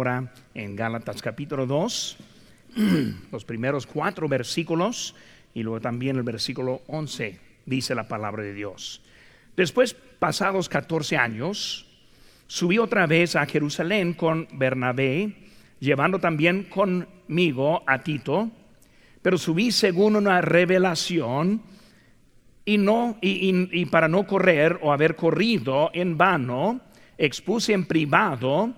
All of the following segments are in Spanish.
Ahora en Gálatas capítulo 2, los primeros cuatro versículos y luego también el versículo 11 dice la palabra de Dios. Después, pasados 14 años, subí otra vez a Jerusalén con Bernabé, llevando también conmigo a Tito, pero subí según una revelación y, no, y para no correr o haber corrido en vano, expuse en privado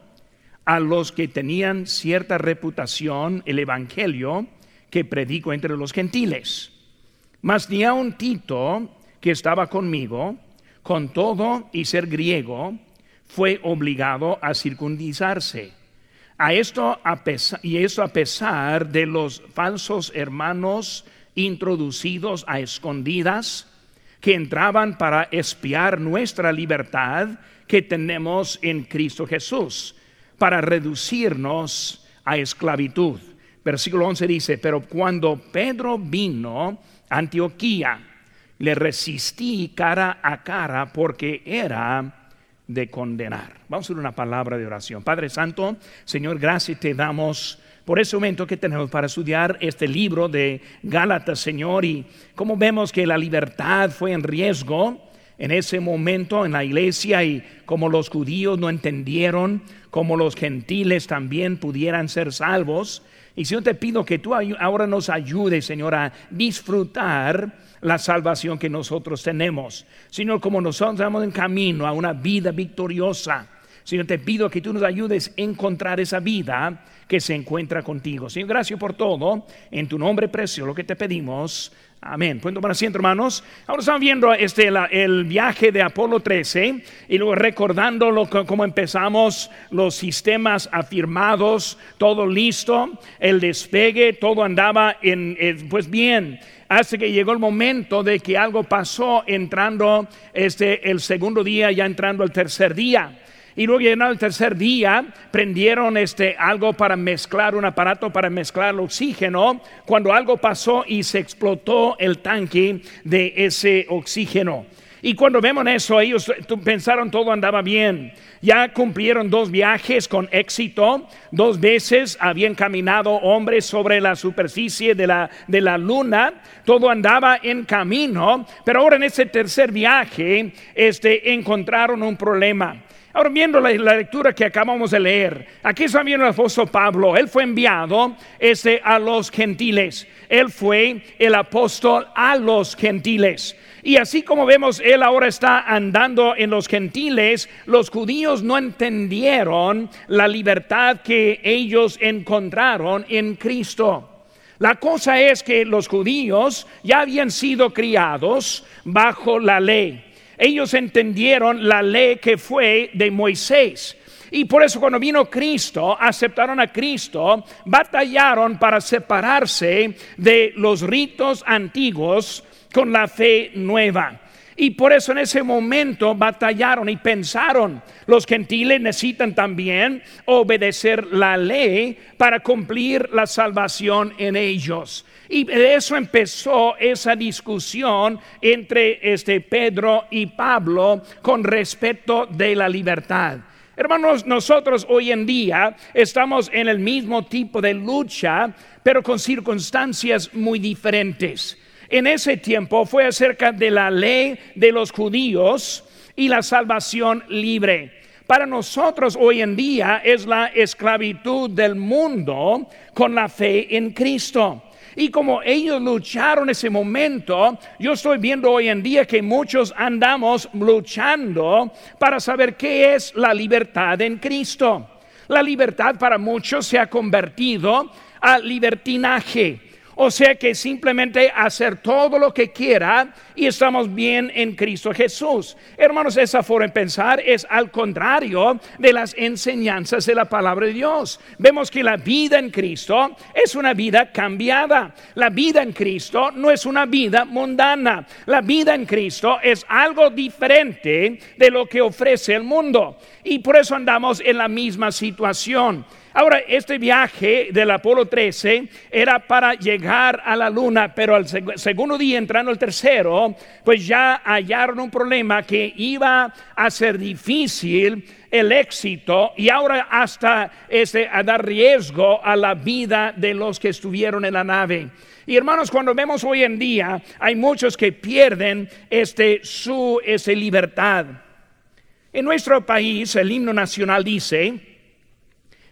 a los que tenían cierta reputación el Evangelio que predico entre los gentiles. Mas ni un Tito, que estaba conmigo, con todo y ser griego, fue obligado a circuncisarse. A esto a pesar, y eso a pesar de los falsos hermanos introducidos a escondidas que entraban para espiar nuestra libertad que tenemos en Cristo Jesús para reducirnos a esclavitud. Versículo 11 dice, pero cuando Pedro vino a Antioquía, le resistí cara a cara porque era de condenar. Vamos a hacer una palabra de oración. Padre Santo, Señor, gracias te damos por ese momento que tenemos para estudiar este libro de Gálatas, Señor, y como vemos que la libertad fue en riesgo en ese momento en la iglesia y como los judíos no entendieron, como los gentiles también pudieran ser salvos. Y Señor, te pido que tú ahora nos ayudes, Señor, a disfrutar la salvación que nosotros tenemos. Señor, como nosotros estamos en camino a una vida victoriosa. Señor, te pido que tú nos ayudes a encontrar esa vida que se encuentra contigo. Señor, gracias por todo. En tu nombre precioso lo que te pedimos. Amén. Pueden tomar asiento, hermanos. Ahora estamos viendo este, el viaje de Apolo 13 y luego recordando lo, cómo empezamos los sistemas afirmados, todo listo, el despegue, todo andaba en, pues bien. Hasta que llegó el momento de que algo pasó entrando este, el segundo día, ya entrando el tercer día. Y luego llegando el tercer día, prendieron este, algo para mezclar, un aparato para mezclar el oxígeno, cuando algo pasó y se explotó el tanque de ese oxígeno. Y cuando vemos eso, ellos pensaron todo andaba bien. Ya cumplieron dos viajes con éxito. Dos veces habían caminado hombres sobre la superficie de la, de la luna. Todo andaba en camino. Pero ahora en ese tercer viaje este, encontraron un problema. Ahora viendo la, lectura que acabamos de leer, aquí está viendo el apóstol Pablo, él fue enviado este, a los gentiles, él fue el apóstol a los gentiles. Y así como vemos, él ahora está andando en los gentiles, los judíos no entendieron la libertad que ellos encontraron en Cristo. La cosa es que los judíos ya habían sido criados bajo la ley ellos entendieron la ley que fue de Moisés. Y por eso cuando vino Cristo, aceptaron a Cristo, batallaron para separarse de los ritos antiguos con la fe nueva. Y por eso en ese momento batallaron y pensaron, los gentiles necesitan también obedecer la ley para cumplir la salvación en ellos. Y de eso empezó esa discusión entre este Pedro y Pablo con respecto de la libertad. Hermanos, nosotros hoy en día estamos en el mismo tipo de lucha, pero con circunstancias muy diferentes. En ese tiempo fue acerca de la ley de los judíos y la salvación libre. Para nosotros hoy en día es la esclavitud del mundo con la fe en Cristo. Y como ellos lucharon ese momento, yo estoy viendo hoy en día que muchos andamos luchando para saber qué es la libertad en Cristo. La libertad para muchos se ha convertido a libertinaje o sea que simplemente hacer todo lo que quiera y estamos bien en Cristo Jesús. Hermanos, esa forma de pensar es al contrario de las enseñanzas de la palabra de Dios. Vemos que la vida en Cristo es una vida cambiada. La vida en Cristo no es una vida mundana. La vida en Cristo es algo diferente de lo que ofrece el mundo. Y por eso andamos en la misma situación. Ahora, este viaje del Apolo 13 era para llegar a la luna, pero al segundo día, entrando el tercero, pues ya hallaron un problema que iba a ser difícil el éxito y ahora hasta este, a dar riesgo a la vida de los que estuvieron en la nave. Y hermanos, cuando vemos hoy en día, hay muchos que pierden este, su ese libertad. En nuestro país, el himno nacional dice,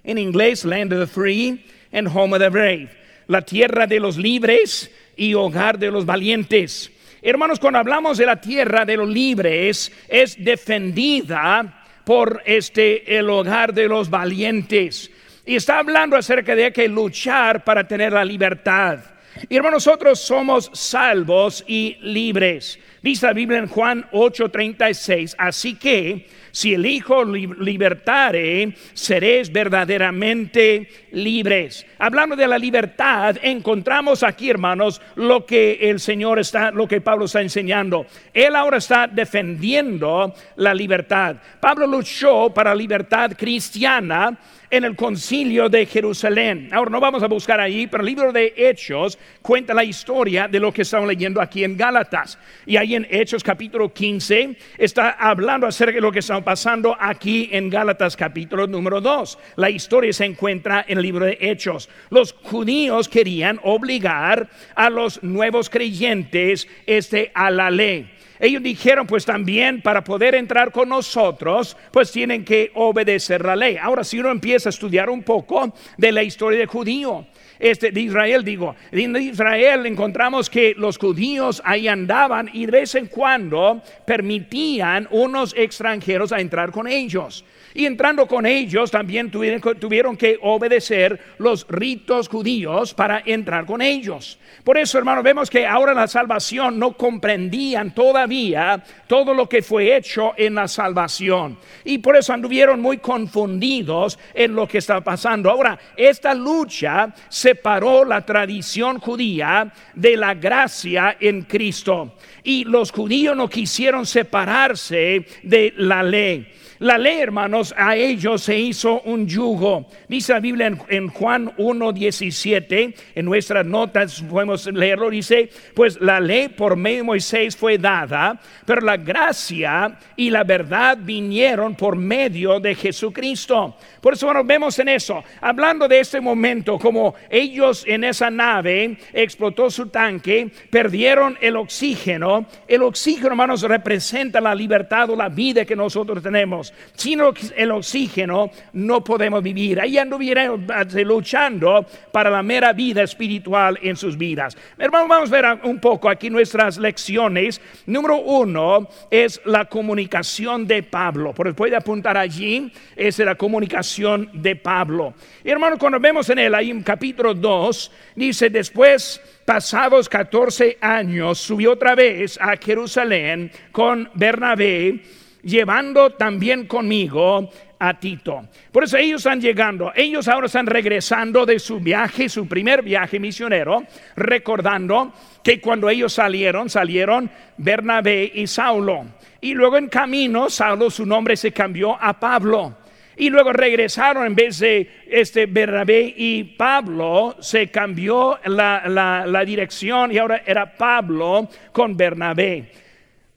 en inglés, Land of the Free and Home of the Brave. La tierra de los libres y hogar de los valientes. Hermanos, cuando hablamos de la tierra de los libres, es defendida por este el hogar de los valientes. Y está hablando acerca de que luchar para tener la libertad. Y hermanos, nosotros somos salvos y libres. Dice la Biblia en Juan 8:36, así que si el Hijo libertare, seréis verdaderamente libres. Hablando de la libertad, encontramos aquí, hermanos, lo que el Señor está, lo que Pablo está enseñando. Él ahora está defendiendo la libertad. Pablo luchó para libertad cristiana en el concilio de Jerusalén. Ahora no vamos a buscar ahí, pero el libro de Hechos cuenta la historia de lo que estamos leyendo aquí en Gálatas. Y ahí en Hechos capítulo 15 está hablando acerca de lo que está pasando aquí en Gálatas capítulo número 2. La historia se encuentra en el libro de Hechos. Los judíos querían obligar a los nuevos creyentes este, a la ley. Ellos dijeron, pues también para poder entrar con nosotros, pues tienen que obedecer la ley. Ahora, si uno empieza a estudiar un poco de la historia de judío, este, de Israel, digo, en Israel encontramos que los judíos ahí andaban y de vez en cuando permitían unos extranjeros a entrar con ellos. Y entrando con ellos también tuvieron, que obedecer los ritos judíos para entrar con ellos. Por eso, hermano, vemos que ahora la salvación no comprendían todavía todo lo que fue hecho en la salvación. Y por eso anduvieron muy confundidos en lo que estaba pasando. Ahora, esta lucha separó la tradición judía de la gracia en Cristo. Y los judíos no quisieron separarse de la ley. La ley, hermanos, a ellos se hizo un yugo. Dice la Biblia en, Juan 1.17, en nuestras notas podemos leerlo, dice, pues la ley por medio de Moisés fue dada, pero la gracia y la verdad vinieron por medio de Jesucristo. Por eso nos vemos en eso, hablando de este momento, como ellos en esa nave explotó su tanque, perdieron el oxígeno. El oxígeno, hermanos, representa la libertad o la vida que nosotros tenemos. Sin el oxígeno no podemos vivir. Ahí anduvieron eh, luchando para la mera vida espiritual en sus vidas. Hermanos, vamos a ver un poco aquí nuestras lecciones. Número uno es la comunicación de Pablo. Por puede apuntar allí, es la comunicación de Pablo. hermanos, cuando vemos en él, ahí en capítulo 2, dice, después pasados 14 años, subió otra vez a Jerusalén con Bernabé llevando también conmigo a Tito. Por eso ellos están llegando, ellos ahora están regresando de su viaje, su primer viaje misionero, recordando que cuando ellos salieron, salieron Bernabé y Saulo. Y luego en camino, Saulo su nombre se cambió a Pablo. Y luego regresaron en vez de este Bernabé y Pablo, se cambió la, la dirección y ahora era Pablo con Bernabé.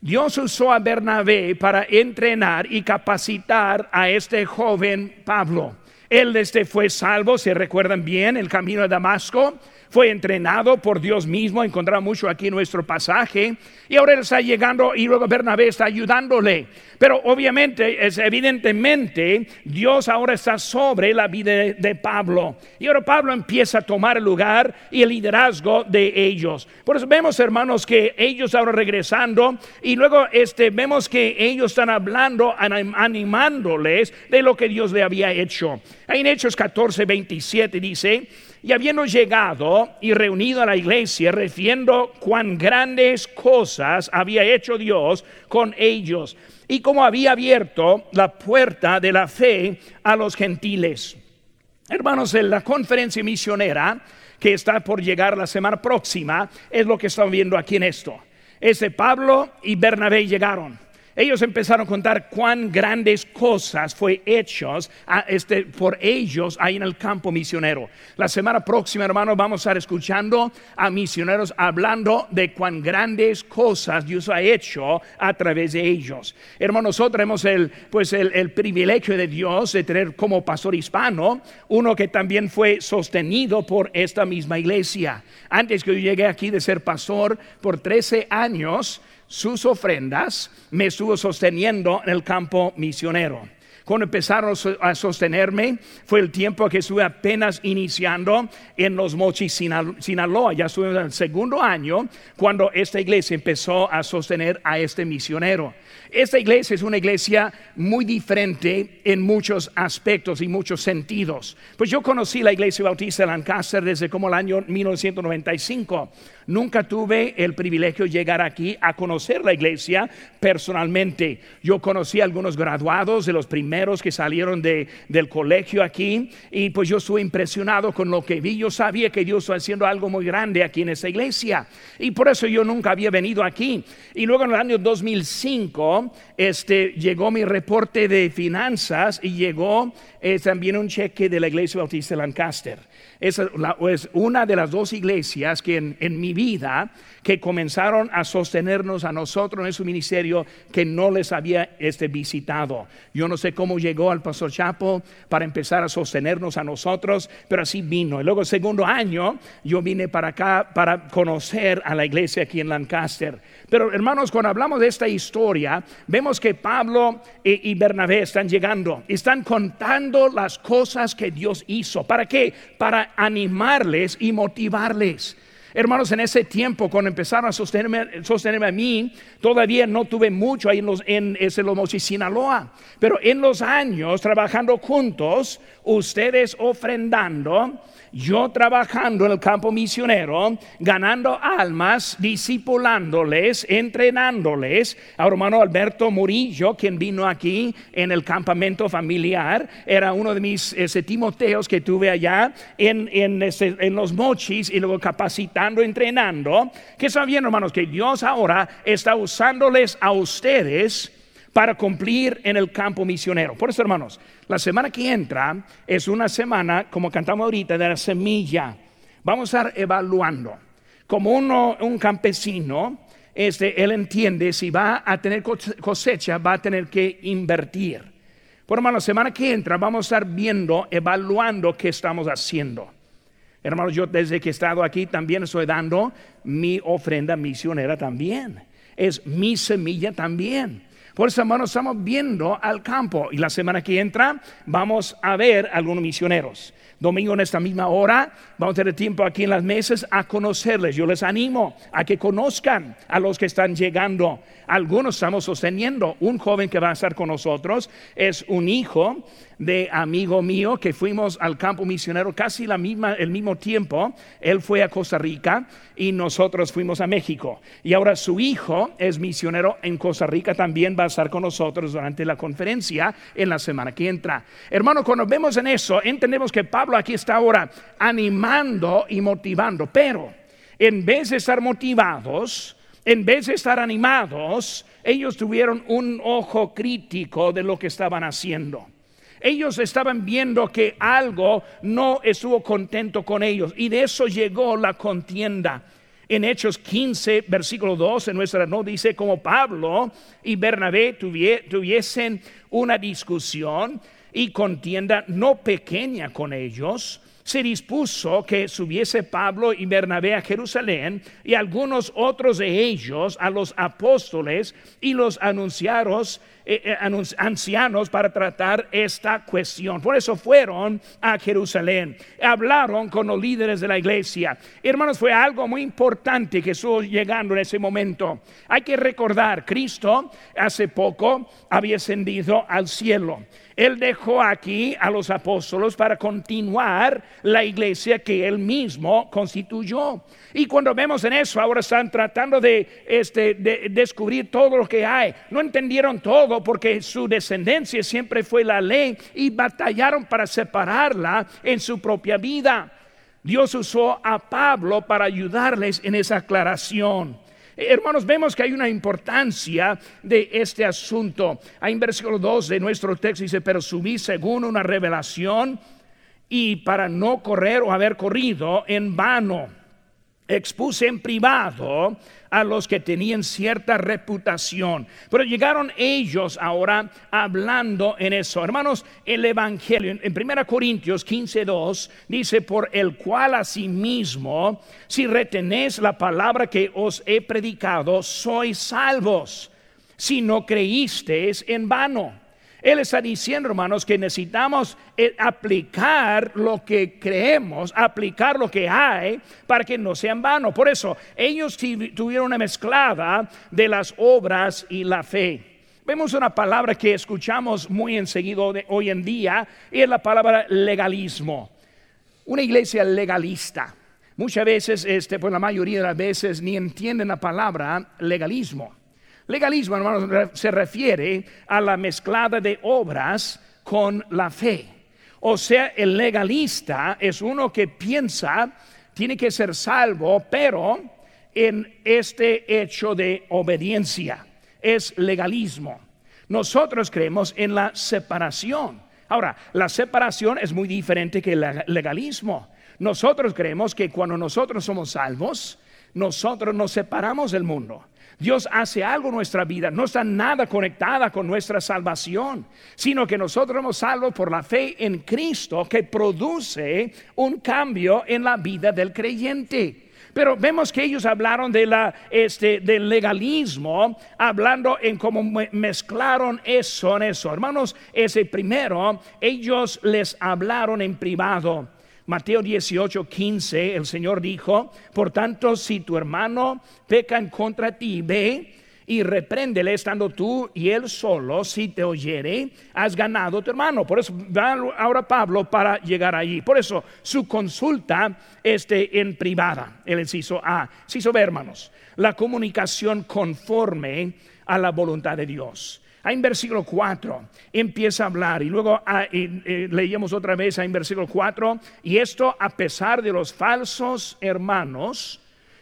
Dios usó a Bernabé para entrenar y capacitar a este joven Pablo. Él este fue salvo, se recuerdan bien, el camino de Damasco fue entrenado por Dios mismo, encontramos mucho aquí en nuestro pasaje, y ahora él está llegando y luego Bernabé está ayudándole. Pero obviamente, es evidentemente, Dios ahora está sobre la vida de, Pablo. Y ahora Pablo empieza a tomar el lugar y el liderazgo de ellos. Por eso vemos, hermanos, que ellos ahora regresando y luego este, vemos que ellos están hablando, animándoles de lo que Dios le había hecho. En Hechos 14, 27 dice, y habiendo llegado y reunido a la iglesia, refiriendo cuán grandes cosas había hecho Dios con ellos y cómo había abierto la puerta de la fe a los gentiles. Hermanos, en la conferencia misionera que está por llegar la semana próxima, es lo que estamos viendo aquí en esto. Ese Pablo y Bernabé llegaron. Ellos empezaron a contar cuán grandes cosas fue hechos este, por ellos ahí en el campo misionero. La semana próxima, hermanos, vamos a estar escuchando a misioneros hablando de cuán grandes cosas Dios ha hecho a través de ellos. Hermanos, nosotros tenemos el, pues el, privilegio de Dios de tener como pastor hispano uno que también fue sostenido por esta misma iglesia. Antes que yo llegué aquí de ser pastor por 13 años, sus ofrendas me estuvo sosteniendo en el campo misionero. Cuando empezaron a sostenerme fue el tiempo que estuve apenas iniciando en los Mochis, Sinaloa. Ya estuve en el segundo año cuando esta iglesia empezó a sostener a este misionero. Esta iglesia es una iglesia muy diferente en muchos aspectos y muchos sentidos. Pues yo conocí la iglesia bautista de Lancaster desde como el año 1995. Nunca tuve el privilegio de llegar aquí a conocer la iglesia personalmente. Yo conocí a algunos graduados de los primeros que salieron de, del colegio aquí y pues yo estuve impresionado con lo que vi. Yo sabía que Dios estaba haciendo algo muy grande aquí en esta iglesia y por eso yo nunca había venido aquí. Y luego en el año 2005 este, llegó mi reporte de finanzas y llegó eh, también un cheque de la iglesia bautista de Lancaster es, una de las dos iglesias que en, mi vida que comenzaron a sostenernos a nosotros en su ministerio que no les había este, visitado. Yo no sé cómo llegó al pastor Chapo para empezar a sostenernos a nosotros, pero así vino. Y luego el segundo año yo vine para acá para conocer a la iglesia aquí en Lancaster. Pero hermanos, cuando hablamos de esta historia, vemos que Pablo y Bernabé están llegando, están contando las cosas que Dios hizo. ¿Para qué? Para animarles y motivarles. Hermanos, en ese tiempo, cuando empezaron a sostenerme, a mí, todavía no tuve mucho ahí en, los, en Lomosi, Sinaloa. Pero en los años, trabajando juntos, ustedes ofrendando, yo trabajando en el campo misionero, ganando almas, discipulándoles, entrenándoles. A hermano Alberto Murillo, quien vino aquí en el campamento familiar, era uno de mis ese, Timoteos que tuve allá en, en, los mochis y luego capacitando, entrenando. Que sabiendo, hermanos, que Dios ahora está usándoles a ustedes para cumplir en el campo misionero. Por eso, hermanos, la semana que entra es una semana, como cantamos ahorita, de la semilla. Vamos a estar evaluando. Como uno, un campesino, este, él entiende si va a tener cosecha, va a tener que invertir. Por hermano, la semana que entra vamos a estar viendo, evaluando qué estamos haciendo. Hermanos, yo desde que he estado aquí también estoy dando mi ofrenda misionera también. Es mi semilla también. Por eso, hermanos, estamos viendo al campo y la semana que entra vamos a ver algunos misioneros. Domingo en esta misma hora vamos a tener tiempo aquí en las mesas a conocerles. Yo les animo a que conozcan a los que están llegando. Algunos estamos sosteniendo. Un joven que va a estar con nosotros es un hijo de amigo mío que fuimos al campo misionero casi la misma, el mismo tiempo. Él fue a Costa Rica y nosotros fuimos a México. Y ahora su hijo es misionero en Costa Rica, también va a estar con nosotros durante la conferencia en la semana que entra. Hermano, cuando vemos en eso, entendemos que Pablo aquí está ahora animando y motivando, pero en vez de estar motivados, en vez de estar animados, ellos tuvieron un ojo crítico de lo que estaban haciendo. Ellos estaban viendo que algo no estuvo contento con ellos y de eso llegó la contienda. En Hechos 15, versículo 2, en nuestra no dice como Pablo y Bernabé tuviesen una discusión y contienda no pequeña con ellos, se dispuso que subiese Pablo y Bernabé a Jerusalén y algunos otros de ellos a los apóstoles y los anunciaros, eh, eh, ancianos para tratar esta cuestión. Por eso fueron a Jerusalén, hablaron con los líderes de la iglesia. Hermanos, fue algo muy importante que estuvo llegando en ese momento. Hay que recordar, Cristo hace poco había ascendido al cielo. Él dejó aquí a los apóstoles para continuar la iglesia que él mismo constituyó. Y cuando vemos en eso, ahora están tratando de, este, de descubrir todo lo que hay. No entendieron todo porque su descendencia siempre fue la ley y batallaron para separarla en su propia vida. Dios usó a Pablo para ayudarles en esa aclaración. Hermanos, vemos que hay una importancia de este asunto. Ahí en versículo 2 de nuestro texto dice, pero subí según una revelación y para no correr o haber corrido en vano expuse en privado a los que tenían cierta reputación. Pero llegaron ellos ahora hablando en eso. Hermanos, el Evangelio en 1 Corintios 15.2 dice, por el cual asimismo, si retenéis la palabra que os he predicado, sois salvos, si no creísteis en vano. Él está diciendo, hermanos, que necesitamos eh, aplicar lo que creemos, aplicar lo que hay para que no sea en vano. Por eso, ellos tuvieron una mezclada de las obras y la fe. Vemos una palabra que escuchamos muy enseguida hoy en día y es la palabra legalismo. Una iglesia legalista. Muchas veces, este, pues la mayoría de las veces, ni entienden la palabra legalismo. Legalismo, hermanos, se refiere a la mezclada de obras con la fe. O sea, el legalista es uno que piensa, tiene que ser salvo, pero en este hecho de obediencia. Es legalismo. Nosotros creemos en la separación. Ahora, la separación es muy diferente que el legalismo. Nosotros creemos que cuando nosotros somos salvos, nosotros nos separamos del mundo. Dios hace algo en nuestra vida, no está nada conectada con nuestra salvación, sino que nosotros somos salvos por la fe en Cristo que produce un cambio en la vida del creyente. Pero vemos que ellos hablaron este, del legalismo, hablando en cómo mezclaron eso en eso. Hermanos, ese primero, ellos les hablaron en privado. Mateo 18, 15, el Señor dijo, por tanto, si tu hermano peca en contra ti, ve y repréndele estando tú y él solo, si te oyere, has ganado tu hermano. Por eso va ahora Pablo para llegar allí. Por eso su consulta este, en privada, el inciso A. Inciso B, hermanos, la comunicación conforme a la voluntad de Dios. Ahí en versículo 4 empieza a hablar y luego ah, leíamos otra vez ahí en versículo 4 y esto a pesar de los falsos hermanos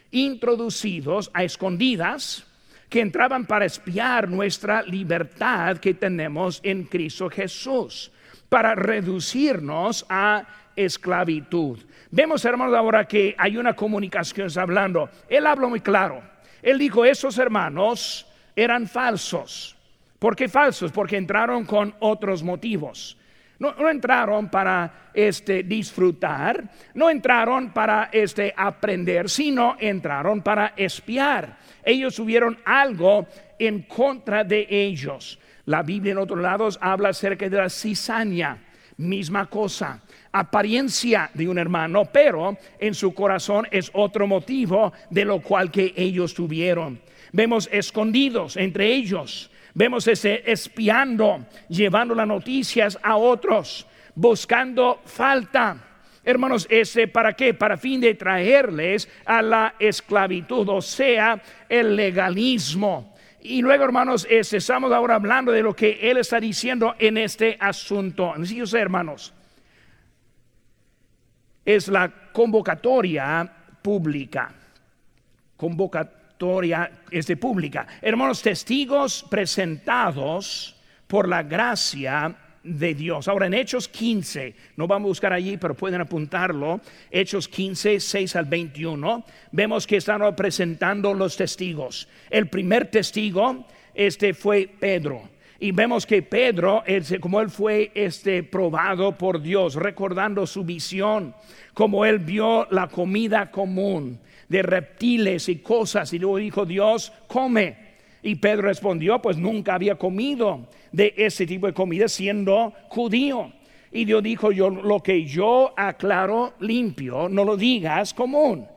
introducidos a escondidas que entraban para espiar nuestra libertad que tenemos en Cristo Jesús, para reducirnos a esclavitud. Vemos, hermanos, ahora que hay una comunicación hablando. Él habló muy claro. Él dijo, esos hermanos eran falsos ¿Por qué falsos? Porque entraron con otros motivos. No, entraron para este, disfrutar, no entraron para este, aprender, sino entraron para espiar. Ellos tuvieron algo en contra de ellos. La Biblia en otros lados habla acerca de la cizaña, misma cosa, apariencia de un hermano, pero en su corazón es otro motivo de lo cual que ellos tuvieron. Vemos escondidos entre ellos Vemos ese espiando, llevando las noticias a otros, buscando falta. Hermanos, ese para qué? Para fin de traerles a la esclavitud, o sea, el legalismo. Y luego, hermanos, estamos ahora hablando de lo que él está diciendo en este asunto. Así hermanos, es la convocatoria pública. Convocatoria historia este, pública. Hermanos, testigos presentados por la gracia de Dios. Ahora en Hechos 15, no vamos a buscar allí, pero pueden apuntarlo, Hechos 15, 6 al 21, vemos que están presentando los testigos. El primer testigo este fue Pedro. Y vemos que Pedro, como él fue este, probado por Dios, recordando su visión, como él vio la comida común, de reptiles y cosas. Y luego dijo Dios, come. Y Pedro respondió, pues nunca había comido de ese tipo de comida siendo judío. Y Dios dijo, yo lo que yo aclaro limpio, no lo digas común.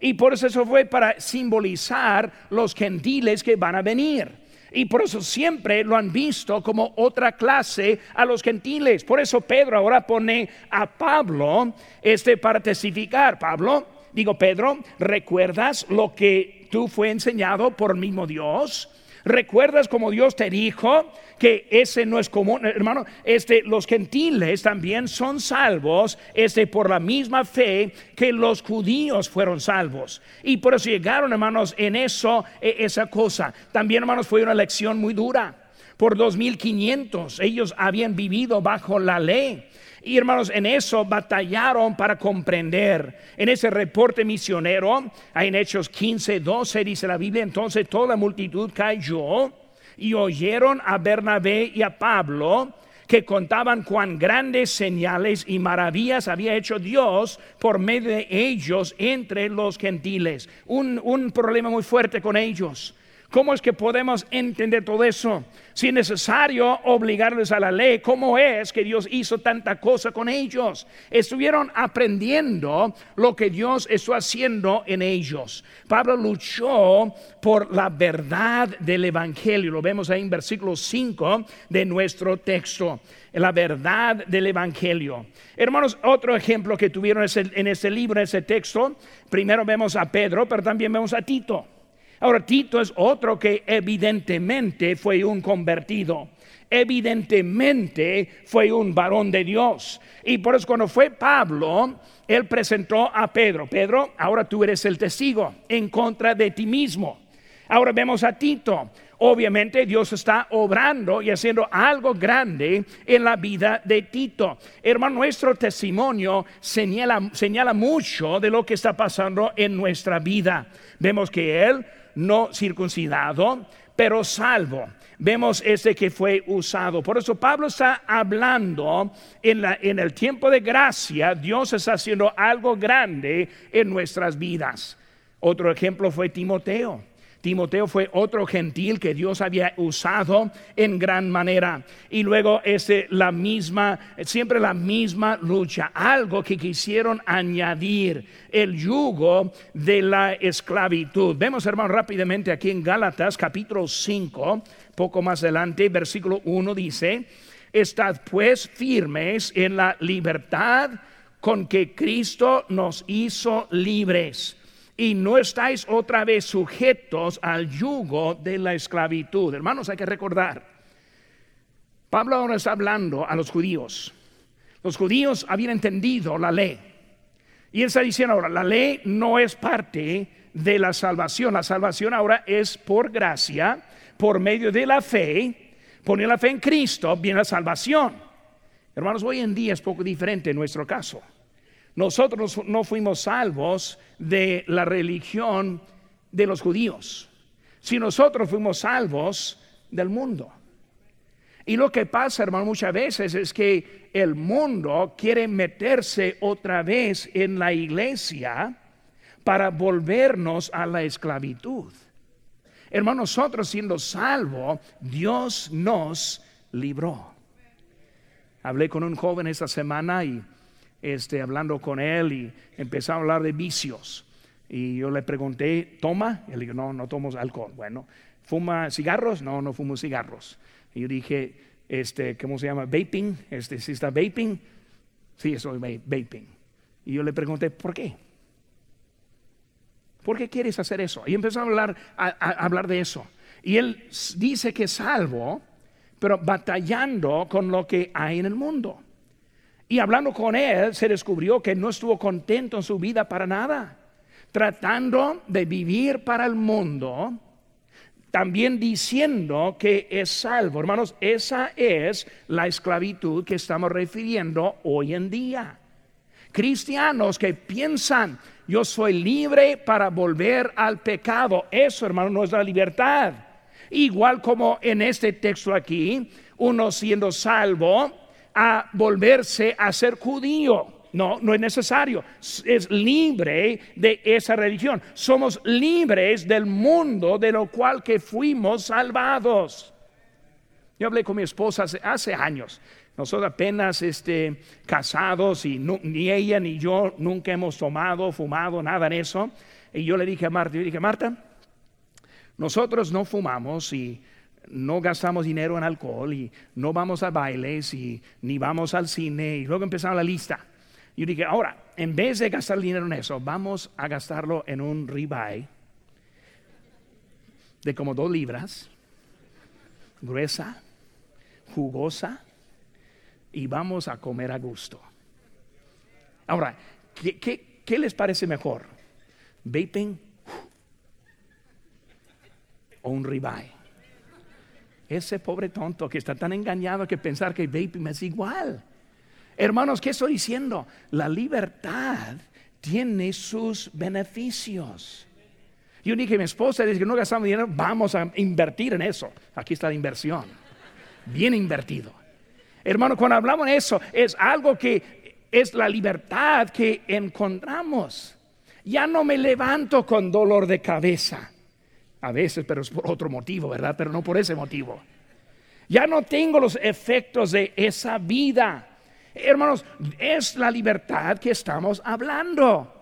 Y por eso eso fue para simbolizar los gentiles que van a venir. Y por eso siempre lo han visto como otra clase a los gentiles. Por eso Pedro ahora pone a Pablo este para testificar. Pablo, digo Pedro, ¿recuerdas lo que tú fue enseñado por el mismo Dios? ¿Recuerdas como Dios te dijo que ese no es común, hermano? Este, los gentiles también son salvos, este, por la misma fe que los judíos fueron salvos. Y por eso llegaron, hermanos, en eso, e, esa cosa. También, hermanos, fue una lección muy dura. Por 2500 ellos habían vivido bajo la ley. Y hermanos, en eso batallaron para comprender. En ese reporte misionero, en Hechos 15, 12 dice la Biblia, entonces toda la multitud cayó y oyeron a Bernabé y a Pablo que contaban cuán grandes señales y maravillas había hecho Dios por medio de ellos entre los gentiles. Un, un problema muy fuerte con ellos ¿Cómo es que podemos entender todo eso? Si es necesario obligarles a la ley, ¿cómo es que Dios hizo tanta cosa con ellos? Estuvieron aprendiendo lo que Dios está haciendo en ellos. Pablo luchó por la verdad del Evangelio. Lo vemos ahí en versículo 5 de nuestro texto. La verdad del Evangelio. Hermanos, otro ejemplo que tuvieron en ese libro, en ese texto, primero vemos a Pedro, pero también vemos a Tito. Ahora, Tito es otro que evidentemente fue un convertido. Evidentemente fue un varón de Dios. Y por eso cuando fue Pablo, él presentó a Pedro. Pedro, ahora tú eres el testigo en contra de ti mismo. Ahora vemos a Tito. Obviamente Dios está obrando y haciendo algo grande en la vida de Tito. Hermano, nuestro testimonio señala, señala mucho de lo que está pasando en nuestra vida. Vemos que Él no circuncidado, pero salvo. Vemos ese que fue usado. Por eso Pablo está hablando en, la, en el tiempo de gracia, Dios está haciendo algo grande en nuestras vidas. Otro ejemplo fue Timoteo. Timoteo fue otro gentil que Dios había usado en gran manera. Y luego ese, la misma, siempre la misma lucha, algo que quisieron añadir, el yugo de la esclavitud. Vemos, hermano, rápidamente aquí en Gálatas capítulo 5, poco más adelante, versículo 1 dice, estad pues firmes en la libertad con que Cristo nos hizo libres y no estáis otra vez sujetos al yugo de la esclavitud. Hermanos, hay que recordar, Pablo ahora está hablando a los judíos. Los judíos habían entendido la ley. Y él está diciendo ahora, la ley no es parte de la salvación. La salvación ahora es por gracia, por medio de la fe. Poner la fe en Cristo, viene la salvación. Hermanos, hoy en día es poco diferente en nuestro caso. Nosotros no fuimos salvos de la religión de los judíos, si nosotros fuimos salvos del mundo. Y lo que pasa, hermano, muchas veces es que el mundo quiere meterse otra vez en la iglesia para volvernos a la esclavitud. Hermano, nosotros siendo salvos, Dios nos libró. Hablé con un joven esta semana y este, hablando con él y empezó a hablar de vicios. Y yo le pregunté, ¿toma? Él dijo, no, no tomo alcohol. Bueno, ¿fuma cigarros? No, no fumo cigarros. Y yo dije, este, ¿cómo se llama? Vaping. Este, ¿Sí está vaping? Sí, estoy vaping. Y yo le pregunté, ¿por qué? ¿Por qué quieres hacer eso? Y empezó a hablar, a hablar de eso. Y él dice que es salvo, pero batallando con lo que hay en el mundo. Y hablando con él, se descubrió que no estuvo contento en su vida para nada. Tratando de vivir para el mundo, también diciendo que es salvo. Hermanos, esa es la esclavitud que estamos refiriendo hoy en día. Cristianos que piensan, yo soy libre para volver al pecado. Eso, hermano, no es la libertad. Igual como en este texto aquí, uno siendo salvo, a volverse a ser judío. No, no es necesario. Es libre de esa religión. Somos libres del mundo de lo cual que fuimos salvados. Yo hablé con mi esposa hace, años. Nosotros apenas este, casados y ni ella ni yo nunca hemos tomado, fumado, nada de eso. Y yo le dije a Marta, yo dije, Marta, nosotros no fumamos y no gastamos dinero en alcohol y no vamos a bailes y ni vamos al cine y luego empezamos la lista. Yo dije, ahora, en vez de gastar dinero en eso, vamos a gastarlo en un ribeye de como dos libras gruesa, jugosa y vamos a comer a gusto. Ahora, ¿qué, les parece mejor? ¿Vaping o un ribeye? Ese pobre tonto que está tan engañado que pensar que vaping es igual. Hermanos, ¿qué estoy diciendo? La libertad tiene sus beneficios. Yo dije a mi esposa, dice que no gastamos dinero, vamos a invertir en eso. Aquí está la inversión. Bien invertido. Hermano, cuando hablamos de eso, es algo que es la libertad que encontramos. Ya no me levanto con dolor de cabeza. A veces, pero es por otro motivo, ¿verdad? Pero no por ese motivo. Ya no tengo los efectos de esa vida. Hermanos, es la libertad que estamos hablando.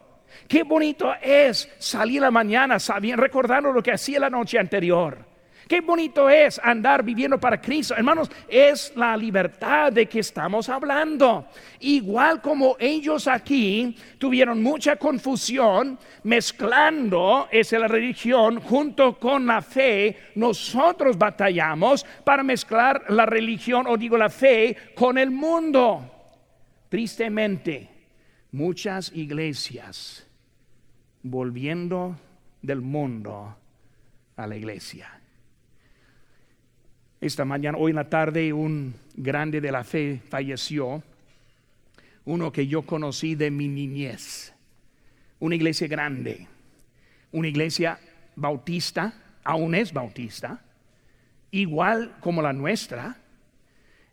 Qué bonito es salir la mañana sabiendo, recordando lo que hacía la noche anterior. Qué bonito es andar viviendo para Cristo. Hermanos, es la libertad de que estamos hablando. Igual como ellos aquí tuvieron mucha confusión mezclando esa la religión junto con la fe, nosotros batallamos para mezclar la religión o digo la fe con el mundo. Tristemente, muchas iglesias volviendo del mundo a la iglesia. Esta mañana, hoy en la tarde, un grande de la fe falleció, uno que yo conocí de mi niñez, una iglesia grande, una iglesia bautista, aún es bautista, igual como la nuestra,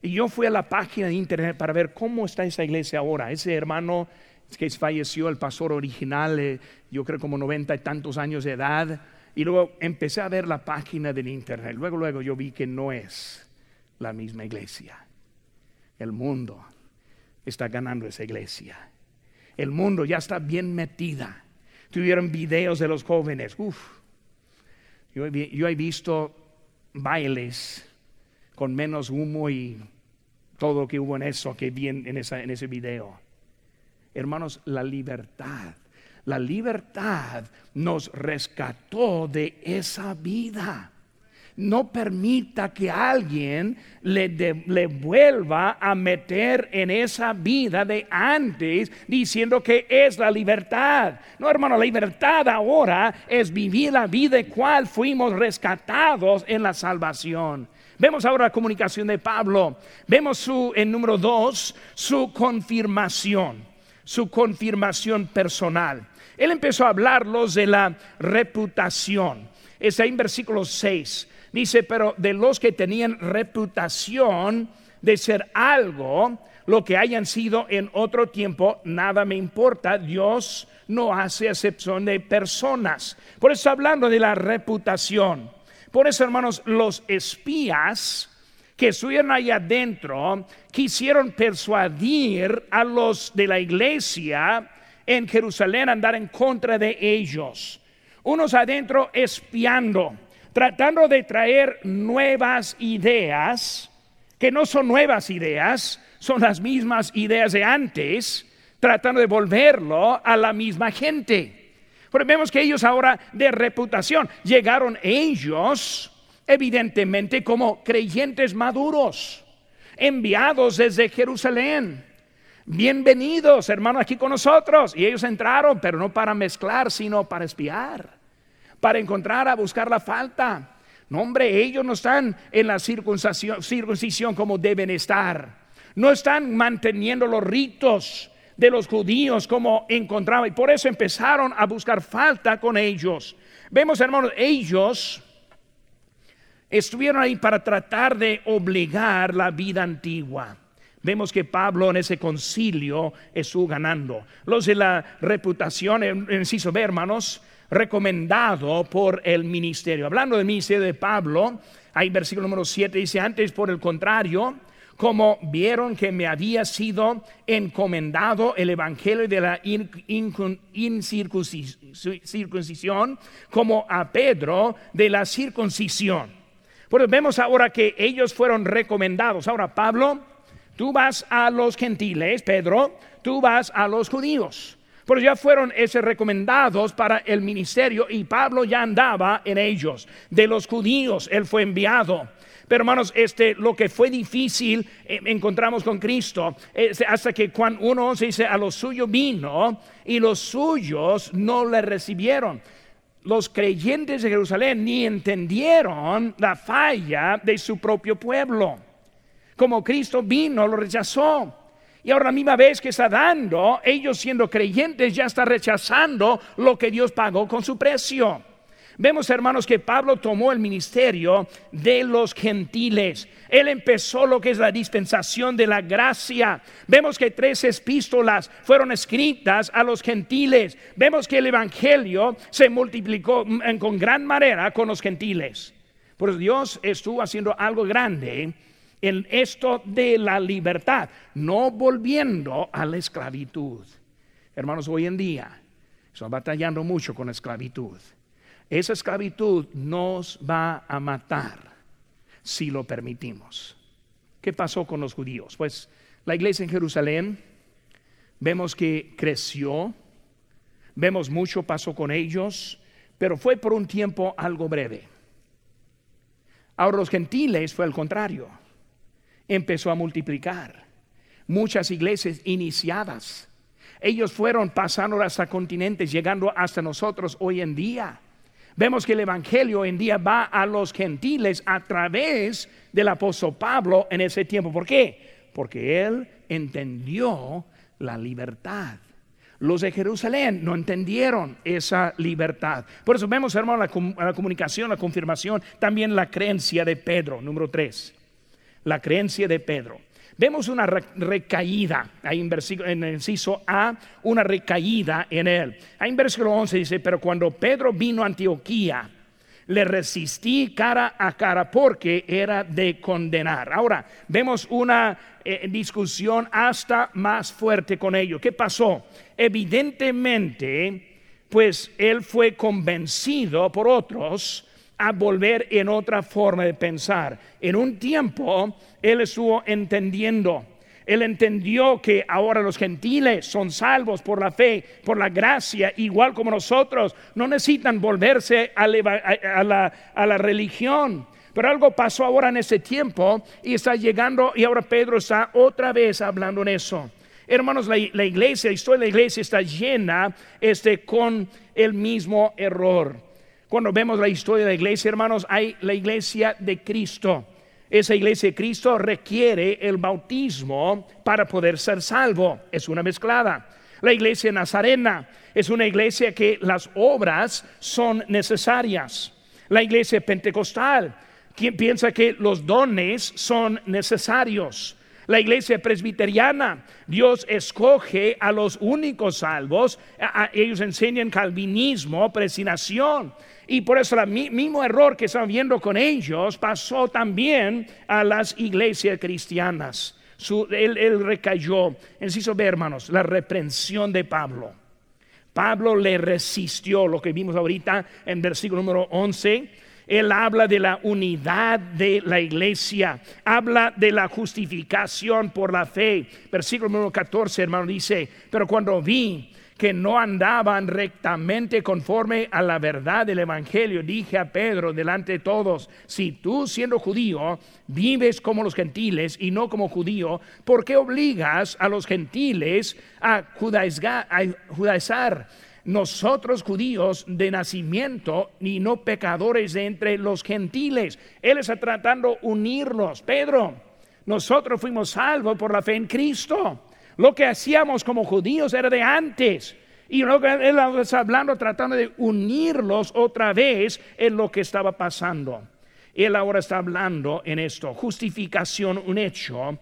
y yo fui a la página de internet para ver cómo está esa iglesia ahora. Ese hermano que falleció, el pastor original, eh, yo creo como noventa y tantos años de edad. Y luego empecé a ver la página del internet. Luego, luego yo vi que no es la misma iglesia. El mundo está ganando esa iglesia. El mundo ya está bien metida. Tuvieron videos de los jóvenes. Yo, yo he visto bailes con menos humo y todo lo que hubo en eso que vi en, en ese video. Hermanos, la libertad, la libertad nos rescató de esa vida. No permita que alguien le, le, vuelva a meter en esa vida de antes diciendo que es la libertad. No, hermano, la libertad ahora es vivir la vida de cual fuimos rescatados en la salvación. Vemos ahora la comunicación de Pablo. Vemos su, en número dos, su confirmación, su confirmación personal. Él empezó a hablarlos de la reputación. Está en versículo 6. Dice, pero de los que tenían reputación de ser algo, lo que hayan sido en otro tiempo, nada me importa. Dios no hace excepción de personas. Por eso hablando de la reputación. Por eso, hermanos, los espías que estuvieron ahí adentro quisieron persuadir a los de la iglesia en Jerusalén a andar en contra de ellos. Unos adentro espiando, tratando de traer nuevas ideas, que no son nuevas ideas, son las mismas ideas de antes, tratando de volverlo a la misma gente. Pero vemos que ellos ahora de reputación llegaron ellos, evidentemente, como creyentes maduros, enviados desde Jerusalén. Bienvenidos, hermanos, aquí con nosotros. Y ellos entraron, pero no para mezclar, sino para espiar, para encontrar, a buscar la falta. No, hombre, ellos no están en la circuncisión, circuncisión como deben estar. No están manteniendo los ritos de los judíos como encontraba y por eso empezaron a buscar falta con ellos. Vemos, hermanos, ellos estuvieron ahí para tratar de obligar la vida antigua. Vemos que Pablo en ese concilio estuvo ganando. Los de la reputación, en inciso B, hermanos, recomendado por el ministerio. Hablando del ministerio de Pablo, hay versículo número 7, dice, antes por el contrario, como vieron que me había sido encomendado el evangelio de la incircuncisión, como a Pedro de la circuncisión. Pues vemos ahora que ellos fueron recomendados. Ahora, Pablo, tú vas a los gentiles, Pedro, tú vas a los judíos. Pero ya fueron esos recomendados para el ministerio y Pablo ya andaba en ellos. De los judíos, él fue enviado Pero hermanos, este, lo que fue difícil eh, encontramos con Cristo, hasta que uno se dice, a los suyos vino y los suyos no le recibieron. Los creyentes de Jerusalén ni entendieron la falla de su propio pueblo. Como Cristo vino, lo rechazó. Y ahora la misma vez que está dando, ellos siendo creyentes ya está rechazando lo que Dios pagó con su precio. Vemos, hermanos, que Pablo tomó el ministerio de los gentiles. Él empezó lo que es la dispensación de la gracia. Vemos que tres epístolas fueron escritas a los gentiles. Vemos que el evangelio se multiplicó con gran manera con los gentiles. Pues Dios estuvo haciendo algo grande en esto de la libertad, no volviendo a la esclavitud. Hermanos, hoy en día estamos batallando mucho con la esclavitud. Esa esclavitud nos va a matar si lo permitimos. ¿Qué pasó con los judíos? Pues la iglesia en Jerusalén vemos que creció, vemos mucho pasó con ellos, pero fue por un tiempo algo breve. Ahora los gentiles fue al contrario, empezó a multiplicar. Muchas iglesias iniciadas. Ellos fueron pasando hasta continentes, llegando hasta nosotros hoy en día. Vemos que el Evangelio hoy en día va a los gentiles a través del apóstol Pablo en ese tiempo. ¿Por qué? Porque él entendió la libertad. Los de Jerusalén no entendieron esa libertad. Por eso vemos, hermano, la, la comunicación, la confirmación, también la creencia de Pedro, número tres. La creencia de Pedro. Vemos una recaída, ahí en, en el inciso A, una recaída en él. Ahí en versículo 11 dice, pero cuando Pedro vino a Antioquía, le resistí cara a cara porque era de condenar. Ahora, vemos una eh, discusión hasta más fuerte con ello. ¿Qué pasó? Evidentemente, pues él fue convencido por otros a volver en otra forma de pensar. En un tiempo él estuvo entendiendo. Él entendió que ahora los gentiles son salvos por la fe, por la gracia, igual como nosotros. No necesitan volverse a la, a la, religión. Pero algo pasó ahora en ese tiempo y está llegando y ahora Pedro está otra vez hablando en eso. Hermanos, la, iglesia, la historia de la iglesia está llena este, con el mismo error. Cuando vemos la historia de la iglesia, hermanos, hay la iglesia de Cristo. Esa iglesia de Cristo requiere el bautismo para poder ser salvo. Es una mezclada. La iglesia nazarena es una iglesia que las obras son necesarias. La iglesia pentecostal, quien piensa que los dones son necesarios. La iglesia presbiteriana, Dios escoge a los únicos salvos. ellos enseñan calvinismo, presinación. Y por eso el mismo error que estamos viendo con ellos pasó también a las iglesias cristianas. él, recayó. Necesito ver, hermanos, la reprensión de Pablo. Pablo le resistió, lo que vimos ahorita en versículo número 11. Él habla de la unidad de la iglesia, habla de la justificación por la fe. Versículo número 14, hermano, dice, pero cuando vi que no andaban rectamente conforme a la verdad del Evangelio, dije a Pedro delante de todos, si tú siendo judío vives como los gentiles y no como judío, ¿por qué obligas a los gentiles a, judaizar? Nosotros judíos de nacimiento y no pecadores de entre los gentiles. Él está tratando de unirlos. Pedro, nosotros fuimos salvos por la fe en Cristo. Lo que hacíamos como judíos era de antes. Y lo que está hablando, tratando de unirlos otra vez en lo que estaba pasando. Él ahora está hablando en esto. Justificación, un hecho,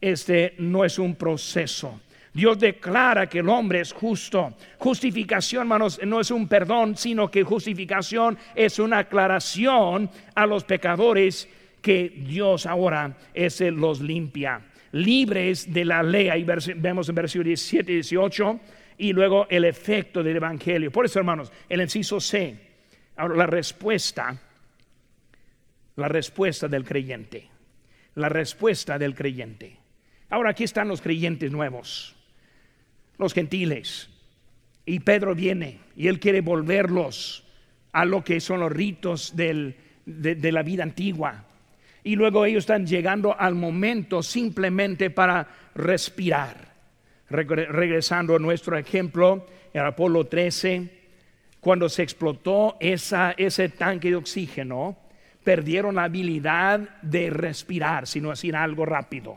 este no es un proceso. Dios declara que el hombre es justo. Justificación, hermanos, no es un perdón, sino que justificación es una aclaración a los pecadores que Dios ahora es el los limpia libres de la ley. Ahí vemos en versículo 17 y 18. Y luego el efecto del Evangelio. Por eso, hermanos, el inciso C. Ahora, la respuesta. La respuesta del creyente. La respuesta del creyente. Ahora aquí están los creyentes nuevos. Los gentiles. Y Pedro viene y él quiere volverlos a lo que son los ritos de la vida antigua Y luego ellos están llegando al momento simplemente para respirar. Regresando a nuestro ejemplo, en Apolo 13, cuando se explotó ese tanque de oxígeno, perdieron la habilidad de respirar, sino decir algo rápido.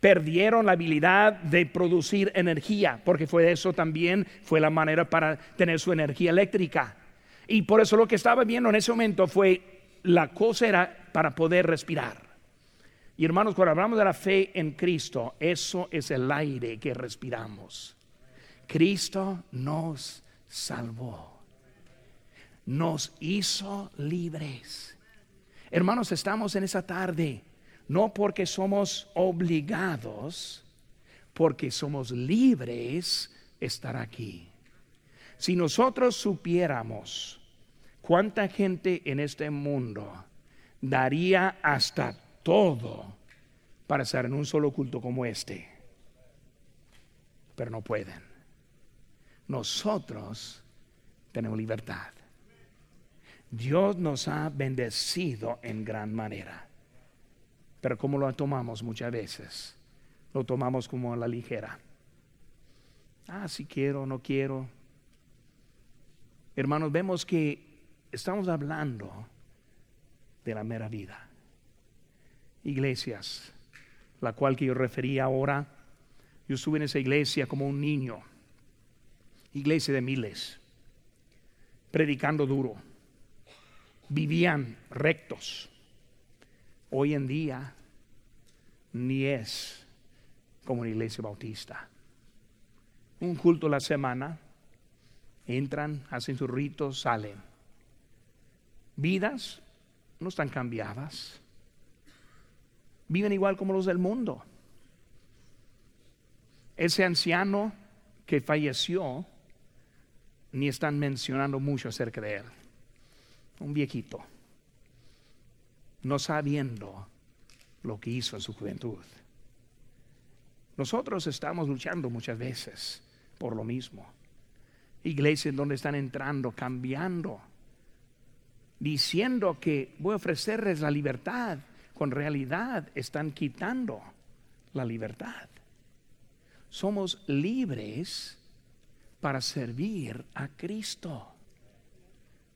Perdieron la habilidad de producir energía, porque fue eso también, fue la manera para tener su energía eléctrica. Y por eso lo que estaba viendo en ese momento fue la cosa era para poder respirar. Y hermanos, cuando hablamos de la fe en Cristo, eso es el aire que respiramos. Cristo nos salvó, nos hizo libres. Hermanos, estamos en esa tarde no porque somos obligados, porque somos libres estar aquí. Si nosotros supiéramos cuánta gente en este mundo daría hasta todo para estar en un solo culto como este, pero no pueden. Nosotros tenemos libertad. Dios nos ha bendecido en gran manera. Pero como lo tomamos muchas veces, lo tomamos como a la ligera. Ah, si quiero, no quiero. Hermanos, vemos que estamos hablando de la mera vida. Iglesias, la cual que yo refería ahora, yo estuve en esa iglesia como un niño, iglesia de miles, predicando duro, vivían rectos hoy en día ni es como una iglesia bautista. Un culto a la semana, entran, hacen sus ritos, salen. Vidas no están cambiadas. Viven igual como los del mundo. Ese anciano que falleció, ni están mencionando mucho acerca de él. Un viejito no sabiendo lo que hizo en su juventud. Nosotros estamos luchando muchas veces por lo mismo. Iglesias donde están entrando, cambiando, diciendo que voy a ofrecerles la libertad, con realidad están quitando la libertad. Somos libres para servir a Cristo.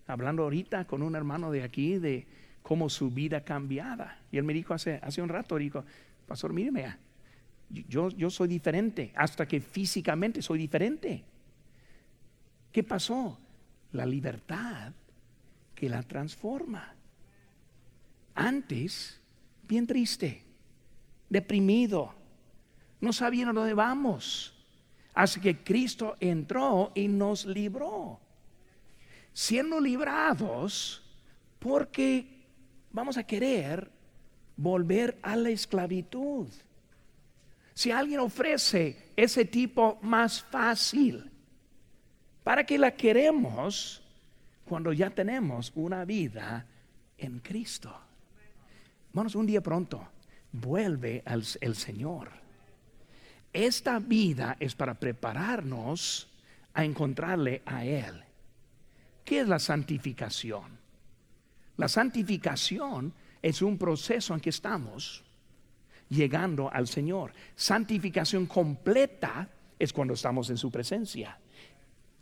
Hablando ahorita con un hermano de aquí de cómo su vida cambiada. Y él me dijo hace, hace un rato, dijo, pastor, míreme, yo, yo soy diferente, hasta que físicamente soy diferente. ¿Qué pasó? La libertad que la transforma. Antes, bien triste, deprimido, no sabían dónde vamos. Así que Cristo entró y nos libró. Siendo librados, porque vamos a querer volver a la esclavitud. Si alguien ofrece ese tipo más fácil, ¿para qué la queremos cuando ya tenemos una vida en Cristo? Vamos un día pronto, vuelve al el Señor. Esta vida es para prepararnos a encontrarle a Él. ¿Qué es la santificación? La santificación es un proceso en que estamos llegando al Señor. Santificación completa es cuando estamos en su presencia,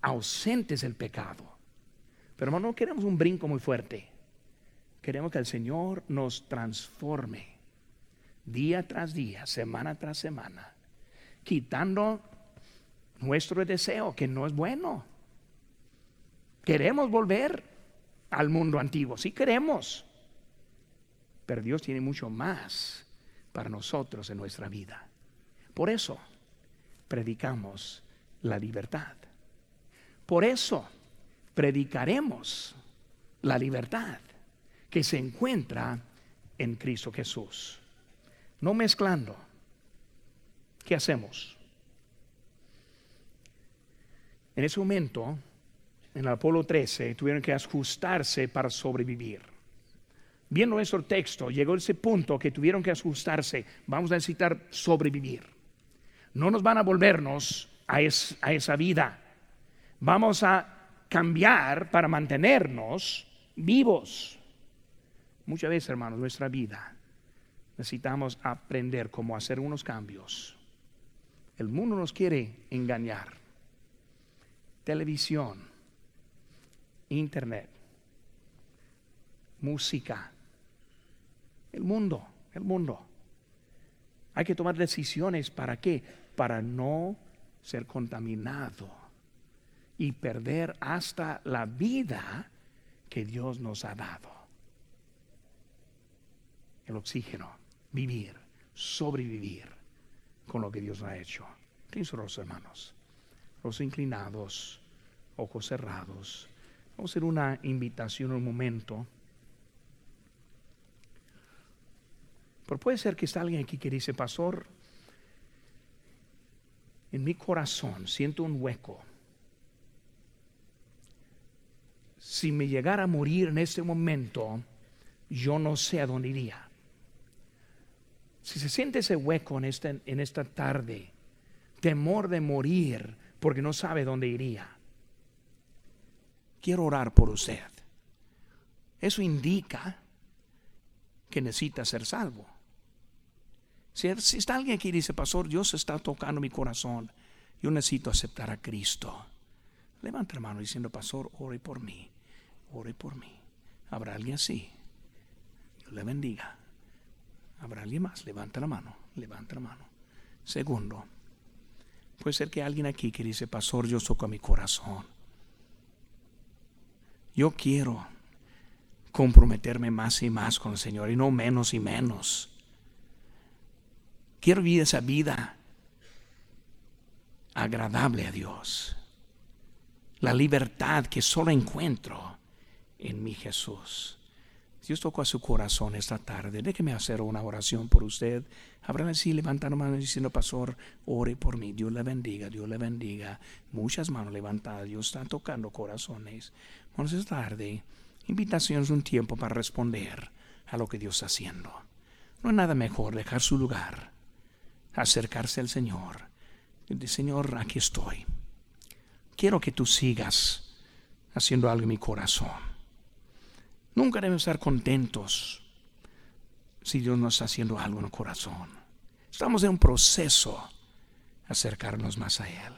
ausentes del pecado. Pero no queremos un brinco muy fuerte. Queremos que el Señor nos transforme día tras día, semana tras semana, quitando nuestro deseo que no es bueno. Queremos volver al mundo antiguo. Si queremos. Pero Dios tiene mucho más para nosotros en nuestra vida. Por eso predicamos la libertad. Por eso predicaremos la libertad que se encuentra en Cristo Jesús. No mezclando. ¿Qué hacemos? En ese momento en Apolo 13 tuvieron que ajustarse para sobrevivir. Viendo nuestro texto, llegó ese punto que tuvieron que ajustarse. Vamos a necesitar sobrevivir. No nos van a volvernos a, a esa vida. Vamos a cambiar para mantenernos vivos. Muchas veces, hermanos, nuestra vida necesitamos aprender cómo hacer unos cambios. El mundo nos quiere engañar. Televisión, internet, música, el mundo, el mundo. Hay que tomar decisiones para qué? Para no ser contaminado y perder hasta la vida que Dios nos ha dado. El oxígeno, vivir, sobrevivir con lo que Dios ha hecho. los hermanos, los inclinados, ojos cerrados. Vamos a hacer una invitación un momento. Pero puede ser que está alguien aquí que dice, pastor, en mi corazón siento un hueco. Si me llegara a morir en este momento, yo no sé a dónde iría. Si se siente ese hueco en esta, en esta tarde, temor de morir porque no sabe dónde iría, quiero orar por usted. Eso indica que necesita ser salvo. Si, está alguien aquí y dice, Pastor, Dios está tocando mi corazón, yo necesito aceptar a Cristo. Levanta la mano diciendo, Pastor, ore por mí, ore por mí. ¿Habrá alguien así? Dios le bendiga. ¿Habrá alguien más? Levanta la mano, levanta la mano. Segundo, puede ser que alguien aquí que dice, Pastor, Dios toca mi corazón. Yo quiero comprometerme más y más con el Señor y no menos y menos. Quiero vivir esa vida agradable a Dios. La libertad que solo encuentro en mi Jesús. Dios tocó a su corazón esta tarde. Déjeme hacer una oración por usted. Habrá así levantando manos diciendo, Pastor, ore por mí. Dios le bendiga, Dios le bendiga. Muchas manos levantadas. Dios está tocando corazones. Vamos esta tarde. Invitación es un tiempo para responder a lo que Dios está haciendo. No hay nada mejor dejar su lugar acercarse al Señor. Señor, aquí estoy. Quiero que tú sigas haciendo algo en mi corazón. Nunca debemos estar contentos si Dios no está haciendo algo en el corazón. Estamos en un proceso acercarnos más a Él.